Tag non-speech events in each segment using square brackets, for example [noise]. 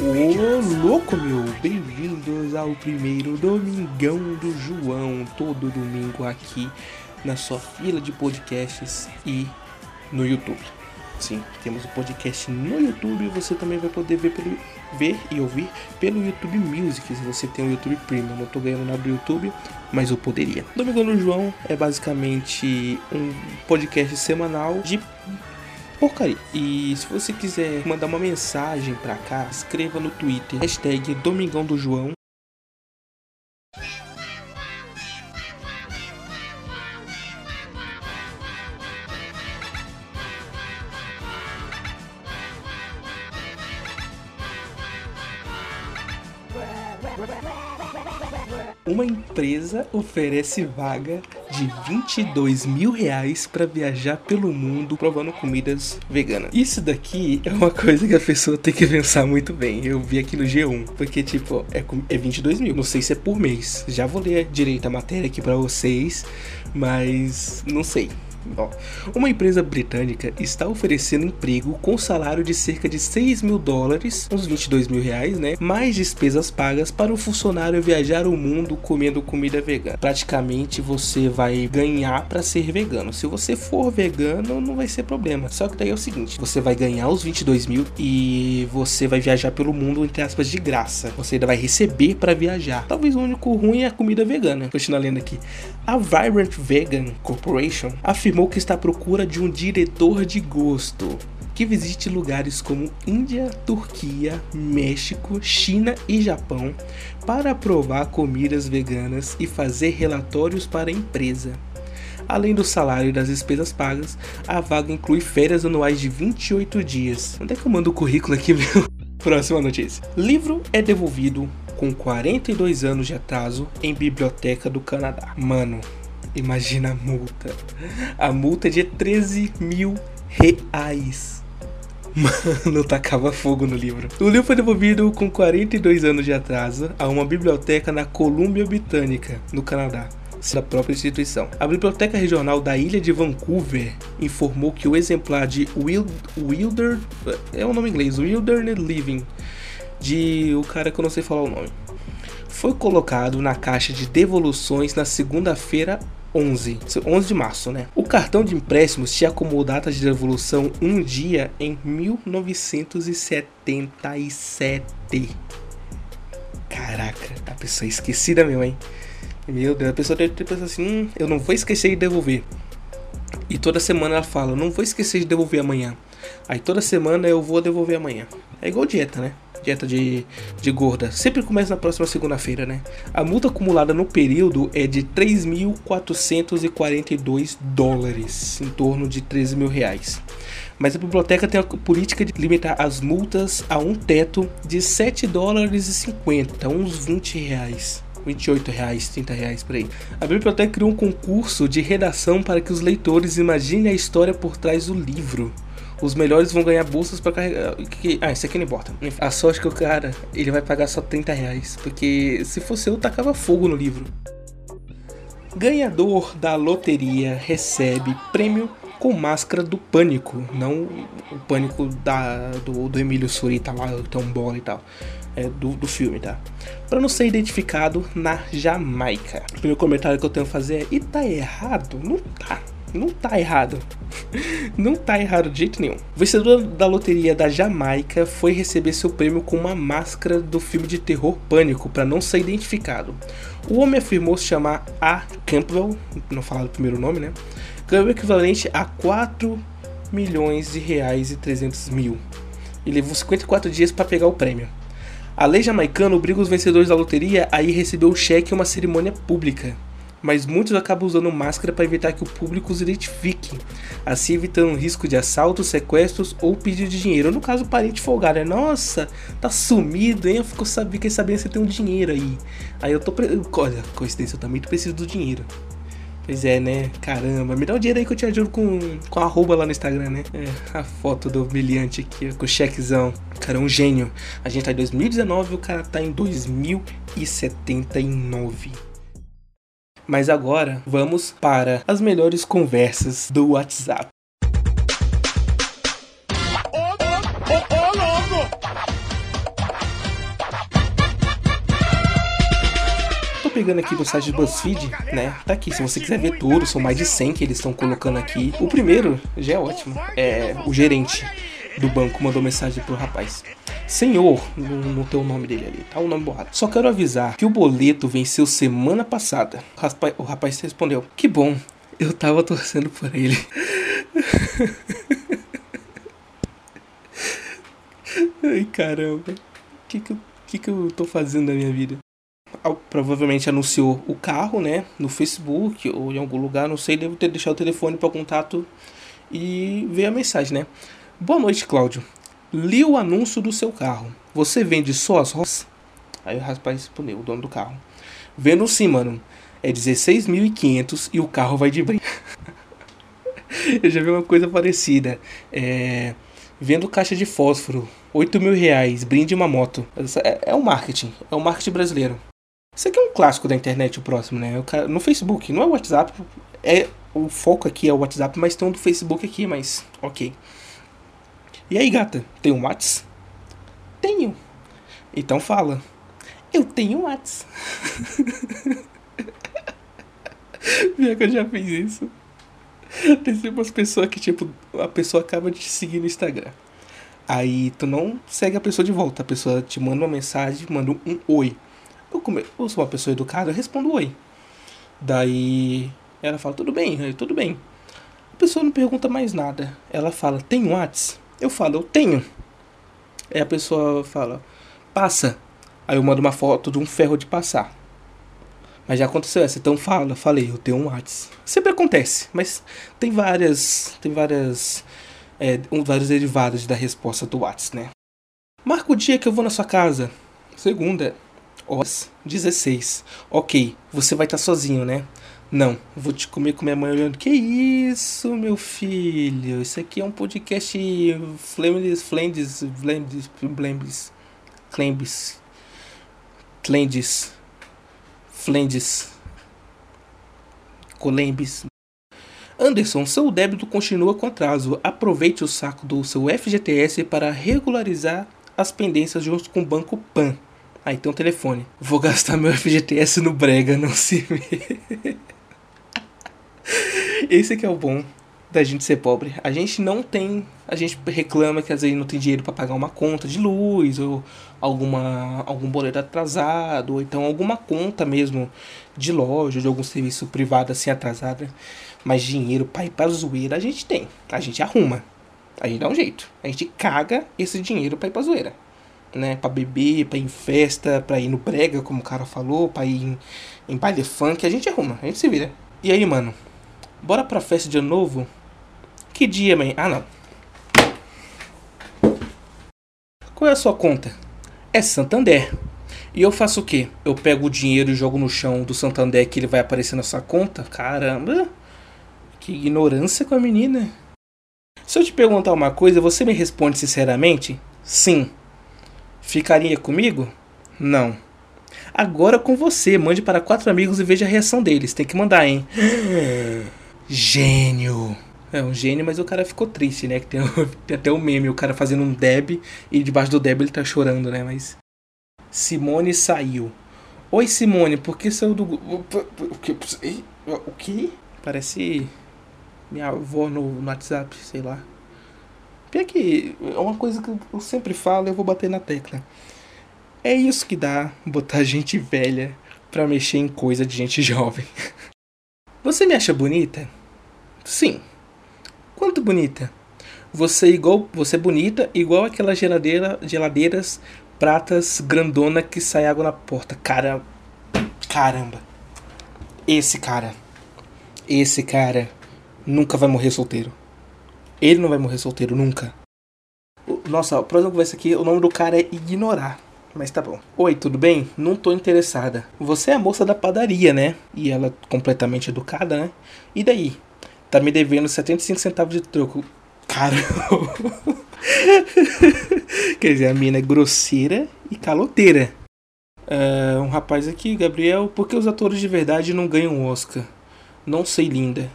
Ô louco meu, bem-vindos ao primeiro Domingão do João, todo domingo aqui na sua fila de podcasts e no YouTube. Sim, temos o um podcast no YouTube e você também vai poder ver, pelo, ver e ouvir pelo YouTube Music, se você tem o YouTube Premium. Não tô ganhando nada do YouTube, mas eu poderia. Domingão do João é basicamente um podcast semanal de porcaria. E se você quiser mandar uma mensagem pra cá, escreva no Twitter, hashtag Domingão do João. Uma empresa oferece vaga de 22 mil reais para viajar pelo mundo provando comidas veganas. Isso daqui é uma coisa que a pessoa tem que pensar muito bem. Eu vi aqui no G1, porque tipo, é, é 22 mil. Não sei se é por mês. Já vou ler direito a matéria aqui para vocês, mas não sei. Uma empresa britânica está oferecendo emprego com salário de cerca de 6 mil dólares, uns 22 mil reais, né? Mais despesas pagas para o funcionário viajar o mundo comendo comida vegana. Praticamente você vai ganhar para ser vegano. Se você for vegano, não vai ser problema. Só que daí é o seguinte: você vai ganhar os 22 mil e você vai viajar pelo mundo, entre aspas, de graça. Você ainda vai receber para viajar. Talvez o único ruim é a comida vegana. Continuando lendo aqui. A Vibrant Vegan Corporation afirmou afirmou que está à procura de um diretor de gosto que visite lugares como Índia, Turquia, México, China e Japão para provar comidas veganas e fazer relatórios para a empresa. Além do salário e das despesas pagas, a vaga inclui férias anuais de 28 dias. Onde é que eu mando o currículo aqui, meu? [laughs] Próxima notícia. Livro é devolvido com 42 anos de atraso em biblioteca do Canadá. Mano, Imagina a multa. A multa é de 13 mil reais. Mano, tacava fogo no livro. O livro foi devolvido com 42 anos de atraso a uma biblioteca na Colômbia Britânica, no Canadá da própria instituição. A Biblioteca Regional da Ilha de Vancouver informou que o exemplar de Wild, Wilder é o um nome inglês, Wilderness Living, de o cara que eu não sei falar o nome, foi colocado na caixa de devoluções na segunda-feira 11, 11 de março, né? O cartão de empréstimos tinha como data de devolução um dia em 1977. Caraca, a pessoa é esquecida mesmo, hein? Meu Deus, a pessoa deve ter pensado assim: hum, eu não vou esquecer de devolver. E toda semana ela fala: não vou esquecer de devolver amanhã. Aí toda semana eu vou devolver amanhã. É igual dieta, né? Dieta de, de gorda. Sempre começa na próxima segunda-feira, né? A multa acumulada no período é de 3.442 dólares, em torno de 13 mil reais. Mas a biblioteca tem a política de limitar as multas a um teto de 7 dólares e 50, uns 20 reais. 28 reais, 30 reais por aí. A biblioteca criou um concurso de redação para que os leitores imaginem a história por trás do livro os melhores vão ganhar bolsas para carregar. Ah, isso aqui não importa. A sorte que o cara ele vai pagar só 30 reais. Porque se fosse eu, tacava fogo no livro. Ganhador da loteria recebe prêmio com máscara do pânico, não o pânico da, do, do Emílio Surita lá, tão bola e tal. É, do, do filme, tá? Para não ser identificado na Jamaica. O primeiro comentário que eu tenho a fazer é: e tá errado? Não tá. Não tá errado. Não tá errado de jeito nenhum. O vencedor da loteria da Jamaica foi receber seu prêmio com uma máscara do filme de terror Pânico para não ser identificado. O homem afirmou se chamar A. Campbell, não falar o primeiro nome, né? Ganhou o equivalente a 4 milhões de reais e 300 mil. E levou 54 dias para pegar o prêmio. A lei jamaicana obriga os vencedores da loteria a ir receber o cheque em uma cerimônia pública mas muitos acabam usando máscara para evitar que o público os identifique, assim evitando o risco de assaltos, sequestros ou pedido de dinheiro. No caso, o parente folgado, é nossa, tá sumido, hein? Eu fico sabendo que sabendo que você tem um dinheiro aí. Aí eu tô. Pre... Olha, coincidência, eu também preciso do dinheiro. Pois é, né? Caramba, me dá o dinheiro aí que eu te ajudo com, com arroba lá no Instagram, né? É, a foto do brilhante aqui, com o chequezão. Cara, é um gênio. A gente tá em 2019 e o cara tá em 2079. Mas agora vamos para as melhores conversas do WhatsApp. pegando aqui do site do BuzzFeed, né? Tá aqui, se você quiser ver tudo, são mais de 100 que eles estão colocando aqui. O primeiro já é ótimo, é o gerente do banco mandou mensagem pro rapaz. Senhor, não, não tem o nome dele ali, tá o nome borrado. Só quero avisar que o boleto venceu semana passada. O rapaz, o rapaz respondeu: Que bom, eu tava torcendo por ele. [laughs] Ai caramba, o que que, que que eu tô fazendo na minha vida? Provavelmente anunciou o carro, né? No Facebook ou em algum lugar, não sei. Devo ter deixado o telefone para contato e ver a mensagem, né? Boa noite, Cláudio. Li o anúncio do seu carro. Você vende só as roças? Aí o rapaz respondeu, o dono do carro. Vendo sim, mano. É 16.500 e o carro vai de brinde. [laughs] Eu já vi uma coisa parecida. É... Vendo caixa de fósforo. 8 mil reais. Brinde uma moto. É, é o marketing. É o marketing brasileiro. Isso aqui é um clássico da internet, o próximo, né? No Facebook. Não é o WhatsApp. É... O foco aqui é o WhatsApp, mas tem um do Facebook aqui, mas... Ok. E aí, gata? Tem um Whats? Tenho. Então fala. Eu tenho um Whats. [laughs] Pior que eu já fiz isso. Tem sempre umas pessoas que, tipo, a pessoa acaba de te seguir no Instagram. Aí tu não segue a pessoa de volta. A pessoa te manda uma mensagem, manda um oi. Eu, como eu sou uma pessoa educada, eu respondo oi. Daí ela fala, tudo bem, eu, tudo bem. A pessoa não pergunta mais nada. Ela fala, tem Whats? Eu falo, eu tenho. Aí a pessoa fala, passa. Aí eu mando uma foto de um ferro de passar. Mas já aconteceu essa, então fala, falei, eu tenho um Whats. Sempre acontece, mas tem várias. Tem várias. É, um, vários derivados da resposta do Whats, né? Marca o dia que eu vou na sua casa. Segunda, horas 16. Ok, você vai estar sozinho, né? Não, vou te comer com minha mãe olhando. Que isso, meu filho? Isso aqui é um podcast Flendes, Flendes, Flendes, Flendes, Clembis, Clendes, Flendes, Colembis. Anderson, seu débito continua com atraso. Aproveite o saco do seu FGTS para regularizar as pendências junto com o Banco Pan. Ah, um telefone. Vou gastar meu FGTS no Brega, não se [laughs] vê. Esse que é o bom da gente ser pobre. A gente não tem, a gente reclama que às vezes não tem dinheiro para pagar uma conta de luz ou alguma algum boleto atrasado ou então alguma conta mesmo de loja, de algum serviço privado assim atrasado. Mas dinheiro para ir para zoeira a gente tem. A gente arruma. A gente dá um jeito. A gente caga esse dinheiro para ir para zoeira. Né, para beber, para ir em festa, para ir no brega, como o cara falou, para ir em, em baile funk, a gente arruma, a gente se vira. E aí, mano, Bora pra festa de ano novo? Que dia, mãe? Ah, não. Qual é a sua conta? É Santander. E eu faço o quê? Eu pego o dinheiro e jogo no chão do Santander que ele vai aparecer na sua conta? Caramba! Que ignorância com a menina. Se eu te perguntar uma coisa, você me responde sinceramente? Sim. Ficaria comigo? Não. Agora com você, mande para quatro amigos e veja a reação deles. Tem que mandar, hein? [gasps] Gênio. É um gênio, mas o cara ficou triste, né? Que tem, [laughs] tem até o um meme, o cara fazendo um deb e debaixo do deb ele tá chorando, né? Mas. Simone saiu. Oi, Simone, por que saiu do. O que? O que? Parece minha avó no, no WhatsApp, sei lá. Pior que é uma coisa que eu sempre falo eu vou bater na tecla. É isso que dá botar [laughs] gente velha pra mexer em coisa de gente jovem. [laughs] Você me acha bonita? Sim. Quanto bonita? Você igual, você é bonita igual aquela geladeira, geladeiras pratas grandona que sai água na porta. Cara, caramba. Esse cara, esse cara nunca vai morrer solteiro. Ele não vai morrer solteiro nunca. Nossa, a próxima conversa aqui, o nome do cara é ignorar. Mas tá bom. Oi, tudo bem? Não tô interessada. Você é a moça da padaria, né? E ela completamente educada, né? E daí? Tá me devendo 75 centavos de troco. Caramba. [laughs] Quer dizer, a mina é grosseira e caloteira. Uh, um rapaz aqui, Gabriel, por que os atores de verdade não ganham Oscar? Não sei, linda.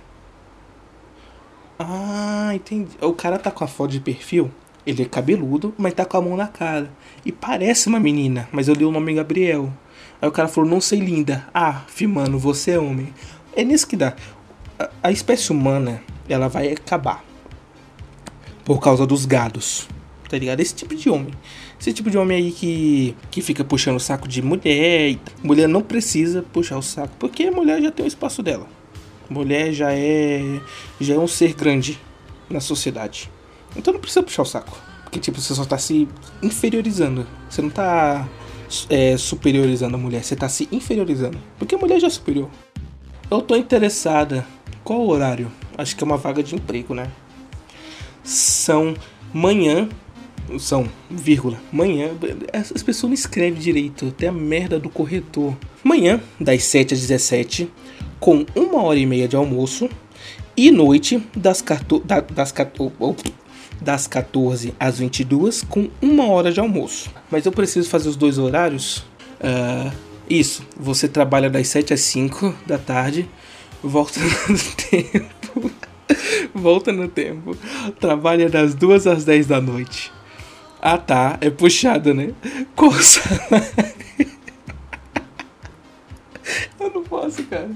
Ah, entendi. O cara tá com a foto de perfil. Ele é cabeludo, mas tá com a mão na cara. E parece uma menina, mas eu li o nome Gabriel. Aí o cara falou, não sei linda. Ah, mano, você é homem. É nisso que dá. A, espécie humana, ela vai acabar. Por causa dos gados. Tá ligado? Esse tipo de homem. Esse tipo de homem aí que, que fica puxando o saco de mulher. Mulher não precisa puxar o saco. Porque a mulher já tem o espaço dela. Mulher já é. Já é um ser grande na sociedade. Então não precisa puxar o saco. Porque tipo, você só tá se inferiorizando. Você não tá é, superiorizando a mulher, você tá se inferiorizando. Porque a mulher já é superior. Eu tô interessada. Qual o horário? Acho que é uma vaga de emprego, né? São manhã. São, vírgula, manhã. As pessoas não escrevem direito. Até a merda do corretor. Manhã, das 7 às 17, com uma hora e meia de almoço. E noite, das, 14, das, das 14 às 22, com uma hora de almoço. Mas eu preciso fazer os dois horários. Uh, isso, você trabalha das 7 às 5 da tarde, volta no [laughs] tempo. volta no tempo. Trabalha das 2 às 10 da noite. Ah tá, é puxado, né? Qual [laughs] salário? Eu não posso, cara.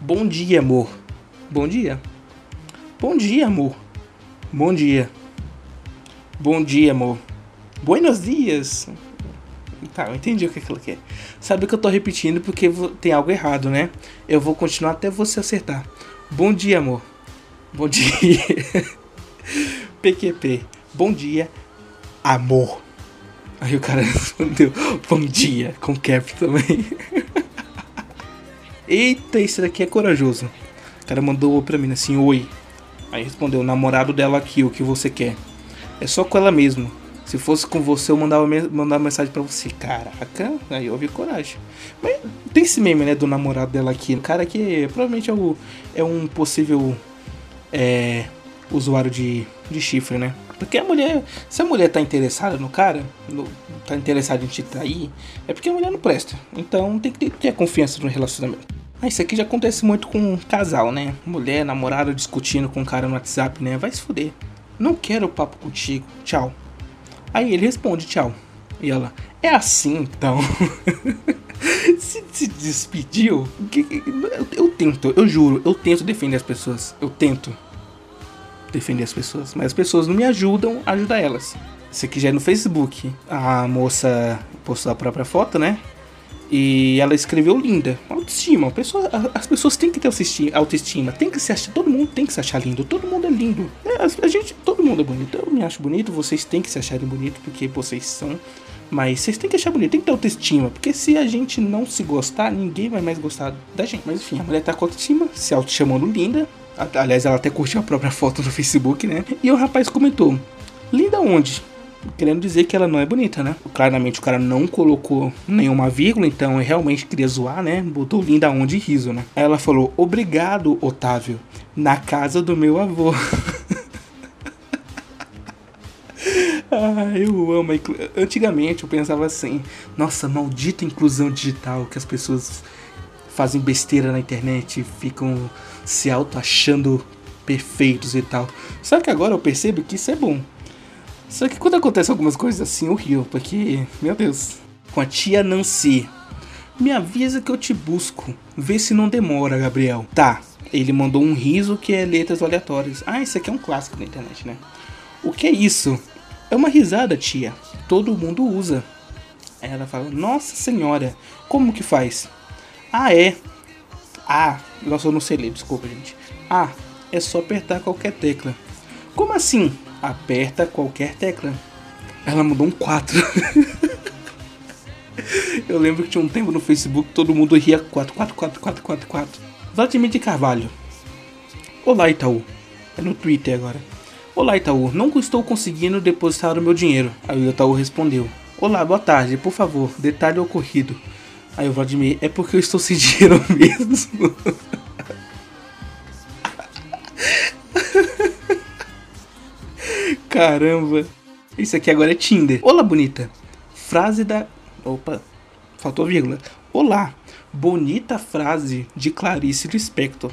Bom dia, amor. Bom dia. Bom dia, amor. Bom dia. Bom dia, amor. Buenos dias. Tá, eu entendi o que, ela quer. Sabe que eu tô repetindo porque tem algo errado, né? Eu vou continuar até você acertar. Bom dia, amor. Bom [laughs] dia. PQP. Bom dia, amor. Aí o cara [laughs] respondeu, bom dia, com cap também. [laughs] Eita, esse daqui é corajoso. O cara mandou pra mim assim, oi. Aí respondeu, namorado dela aqui, o que você quer? É só com ela mesmo. Se fosse com você, eu mandava, mandava mensagem para você. Caraca, aí vi coragem. Mas tem esse meme, né, do namorado dela aqui. O cara que provavelmente é, o, é um possível é, usuário de, de chifre, né? Porque a mulher, se a mulher tá interessada no cara, no, tá interessada em te trair, é porque a mulher não presta. Então tem que ter, ter confiança no relacionamento. Ah, isso aqui já acontece muito com um casal, né? Mulher, namorada discutindo com um cara no WhatsApp, né? Vai se fuder. Não quero papo contigo. Tchau. Aí ele responde tchau. E ela, é assim então. [laughs] se, se despediu. Eu, eu tento, eu juro, eu tento defender as pessoas. Eu tento defender as pessoas. Mas as pessoas não me ajudam a ajudar elas. Isso aqui já é no Facebook. A moça postou a própria foto, né? E ela escreveu linda. Autoestima. Pessoa, as pessoas têm que ter autoestima. Tem que se achar. Todo mundo tem que se achar lindo. Todo mundo é lindo. É, a, a, gente, todo mundo é bonito. Eu me acho bonito. Vocês têm que se acharem bonito porque vocês são. Mas vocês têm que achar bonito. Tem que ter autoestima. Porque se a gente não se gostar, ninguém vai mais gostar da gente. Mas enfim, a mulher tá com autoestima, se auto chamando linda. Aliás, ela até curtiu a própria foto no Facebook, né? E o rapaz comentou: Linda onde? querendo dizer que ela não é bonita, né? Claramente o cara não colocou nenhuma vírgula, então realmente queria zoar, né? Botou linda onde riso, né? Ela falou: Obrigado, Otávio, na casa do meu avô. [laughs] ah, eu amo. Antigamente eu pensava assim: nossa, maldita inclusão digital, que as pessoas fazem besteira na internet, ficam se auto achando perfeitos e tal. Só que agora eu percebo que isso é bom. Só que quando acontece algumas coisas assim, eu rio, porque, meu Deus. Com a tia Nancy. Me avisa que eu te busco. Vê se não demora, Gabriel. Tá. Ele mandou um riso que é letras aleatórias. Ah, isso aqui é um clássico na internet, né? O que é isso? É uma risada, tia. Todo mundo usa. Aí ela fala: Nossa senhora, como que faz? Ah, é. Ah, nossa, eu não sei ler, desculpa, gente. Ah, é só apertar qualquer tecla. Como assim? aperta qualquer tecla. Ela mudou um 4. [laughs] Eu lembro que tinha um tempo no Facebook todo mundo ria 4, 4, 4, 4, 4, 4. Vladimir de Carvalho. Olá, Itaú. É no Twitter agora. Olá, Itaú. Não estou conseguindo depositar o meu dinheiro. Aí o Itaú respondeu. Olá, boa tarde. Por favor, detalhe ocorrido. Aí o Vladimir, é porque eu estou sem [laughs] dinheiro mesmo. Caramba. Isso aqui agora é Tinder. Olá, bonita. Frase da. Opa, faltou vírgula. Olá. Bonita frase de Clarice Lispector.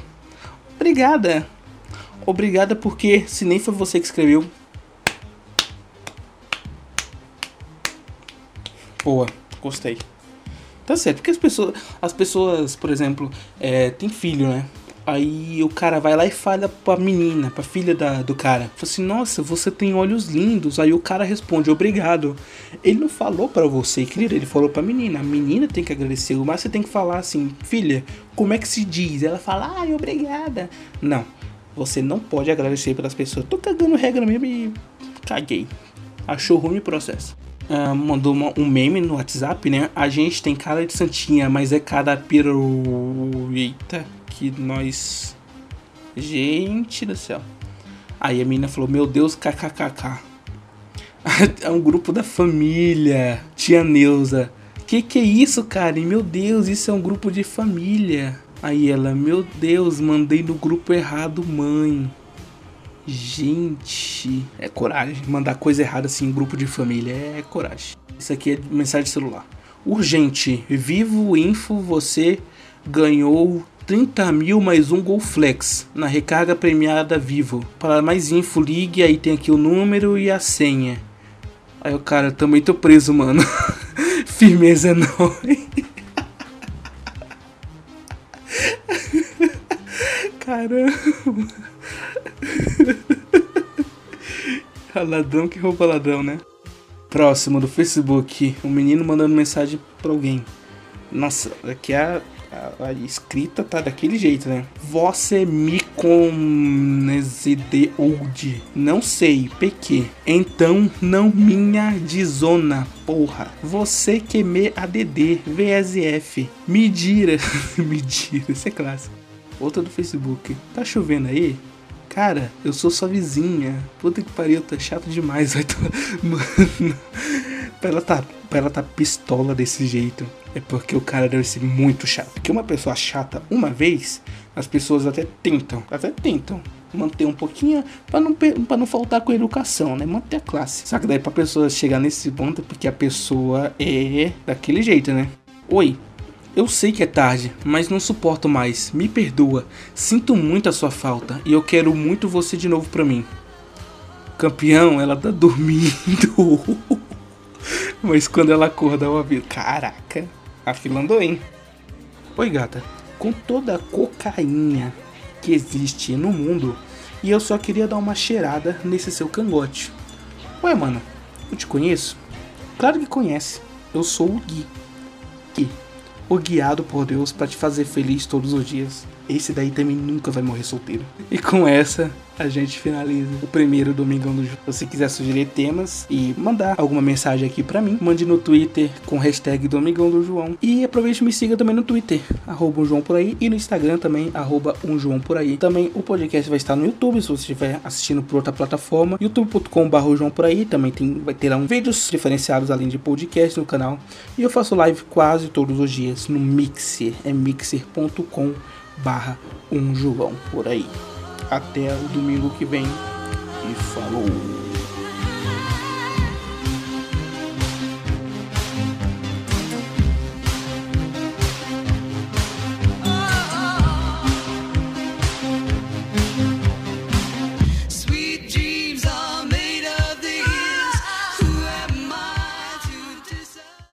Obrigada. Obrigada porque, se nem foi você que escreveu. Boa, gostei. Tá certo, porque as pessoas, as pessoas por exemplo, é, tem filho, né? Aí o cara vai lá e fala pra menina, pra filha da, do cara. Fala assim, nossa, você tem olhos lindos. Aí o cara responde, obrigado. Ele não falou para você, querida, ele falou pra menina. A menina tem que agradecer, mas você tem que falar assim, filha, como é que se diz? Ela fala, ai, obrigada. Não, você não pode agradecer pelas pessoas. Tô cagando regra mesmo e caguei. Achou ruim o processo. Uh, mandou uma, um meme no WhatsApp, né? A gente tem cara de santinha, mas é cada piru... Eita que nós. Gente do céu. Aí a menina falou: Meu Deus, kkkk. [laughs] é um grupo da família. Tia Neuza. Que que é isso, cara? E, meu Deus, isso é um grupo de família. Aí ela: Meu Deus, mandei no grupo errado, mãe. Gente, é coragem. Mandar coisa errada assim em grupo de família é coragem. Isso aqui é mensagem de celular. Urgente. Vivo Info, você ganhou 30 mil mais um Golflex na recarga premiada Vivo. Para mais info, ligue, aí tem aqui o número e a senha. Aí o cara, também tô preso, mano. [laughs] Firmeza não. Caramba. [laughs] ladrão que rouba ladrão, né? Próximo do Facebook, um menino mandando mensagem pra alguém. Nossa, aqui a a, a, escrita tá daquele jeito, né? Você me conhece old. Não sei, PQ. Então não minha de zona, porra. Você que me ADD, VSF. Medira. [laughs] Medira, isso é clássico. Outra do Facebook. Tá chovendo aí? Cara, eu sou sua vizinha. Puta que pariu, tá chato demais. [laughs] Mano. Pra ela tá, pra ela tá pistola desse jeito é porque o cara deve ser muito chato. Porque uma pessoa chata uma vez, as pessoas até tentam, até tentam manter um pouquinho para não para não faltar com a educação, né? Manter a classe. Só que daí pra pessoa chegar nesse ponto porque a pessoa é daquele jeito, né? Oi, eu sei que é tarde, mas não suporto mais. Me perdoa. Sinto muito a sua falta e eu quero muito você de novo pra mim. Campeão, ela tá dormindo. [laughs] mas quando ela acorda, eu aviso. Caraca. A fila andou, hein? Oi, gata. Com toda a cocaína que existe no mundo, e eu só queria dar uma cheirada nesse seu cangote. Ué, mano, eu te conheço? Claro que conhece. Eu sou o Gui. Gui. O guiado por Deus para te fazer feliz todos os dias. Esse daí também nunca vai morrer solteiro. E com essa, a gente finaliza o primeiro Domingão do João. Se quiser sugerir temas e mandar alguma mensagem aqui para mim, mande no Twitter com hashtag Domingão do João. E aproveite e me siga também no Twitter, arroba um João por aí, e no Instagram também, arroba um João por aí. Também o podcast vai estar no YouTube, se você estiver assistindo por outra plataforma, youtube.com.br João por aí. Também tem, vai ter um vídeos diferenciados além de podcast no canal. E eu faço live quase todos os dias no Mixer, é mixer.com barra um João por aí. Até o domingo que vem e falou!